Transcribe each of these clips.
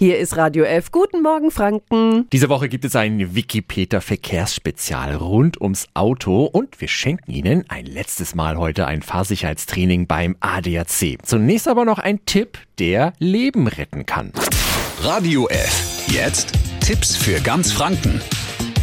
Hier ist Radio F. Guten Morgen, Franken. Diese Woche gibt es ein Wikipedia Verkehrsspezial rund ums Auto und wir schenken Ihnen ein letztes Mal heute ein Fahrsicherheitstraining beim ADAC. Zunächst aber noch ein Tipp, der Leben retten kann. Radio F. Jetzt Tipps für ganz Franken.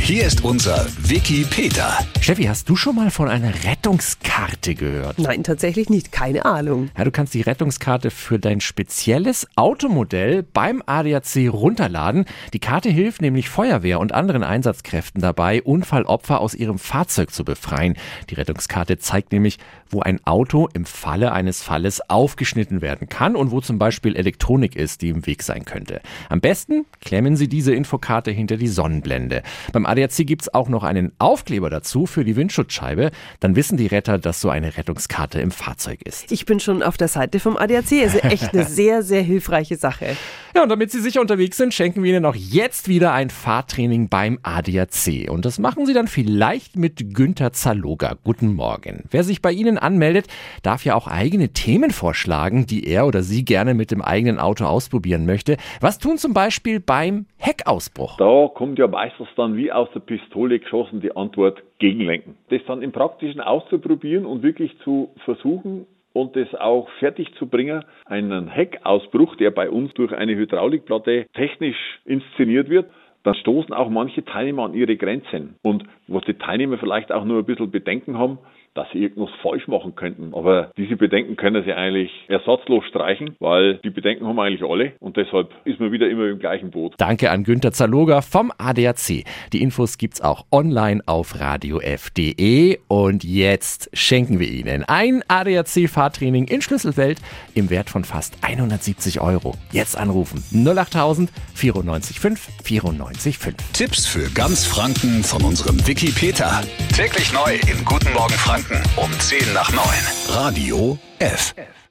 Hier ist unser Wiki Peter. Steffi, hast du schon mal von einer Rettungskarte gehört? Nein, tatsächlich nicht. Keine Ahnung. Ja, du kannst die Rettungskarte für dein spezielles Automodell beim ADAC runterladen. Die Karte hilft nämlich Feuerwehr und anderen Einsatzkräften dabei, Unfallopfer aus ihrem Fahrzeug zu befreien. Die Rettungskarte zeigt nämlich, wo ein Auto im Falle eines Falles aufgeschnitten werden kann und wo zum Beispiel Elektronik ist, die im Weg sein könnte. Am besten klemmen Sie diese Infokarte hinter die Sonnenblende. Beim ADAC gibt es auch noch einen Aufkleber dazu für die Windschutzscheibe. Dann wissen die Retter, dass so eine Rettungskarte im Fahrzeug ist. Ich bin schon auf der Seite vom ADAC. Also echt eine sehr, sehr hilfreiche Sache. Ja, und damit Sie sicher unterwegs sind, schenken wir Ihnen auch jetzt wieder ein Fahrtraining beim ADAC. Und das machen Sie dann vielleicht mit Günther Zaloga. Guten Morgen. Wer sich bei Ihnen anmeldet, darf ja auch eigene Themen vorschlagen, die er oder sie gerne mit dem eigenen Auto ausprobieren möchte. Was tun zum Beispiel beim Heckausbruch? Da kommt ja meistens dann wie aus der Pistole geschossen die Antwort Gegenlenken. Das dann im Praktischen auszuprobieren und wirklich zu versuchen, und das auch fertig zu bringen, einen Heckausbruch, der bei uns durch eine Hydraulikplatte technisch inszeniert wird, dann stoßen auch manche Teilnehmer an ihre Grenzen. Und was die Teilnehmer vielleicht auch nur ein bisschen Bedenken haben, dass sie irgendwas falsch machen könnten. Aber diese Bedenken können sie eigentlich ersatzlos streichen, weil die Bedenken haben eigentlich alle und deshalb ist man wieder immer im gleichen Boot. Danke an Günter Zaloga vom ADAC. Die Infos gibt's auch online auf radiof.de und jetzt schenken wir Ihnen ein ADAC-Fahrtraining in Schlüsselfeld im Wert von fast 170 Euro. Jetzt anrufen 08000 94 5 94 5. Tipps für ganz Franken von unserem Wiki Peter. Täglich neu im Guten Morgen Franken um 10 nach 9. Radio F. F.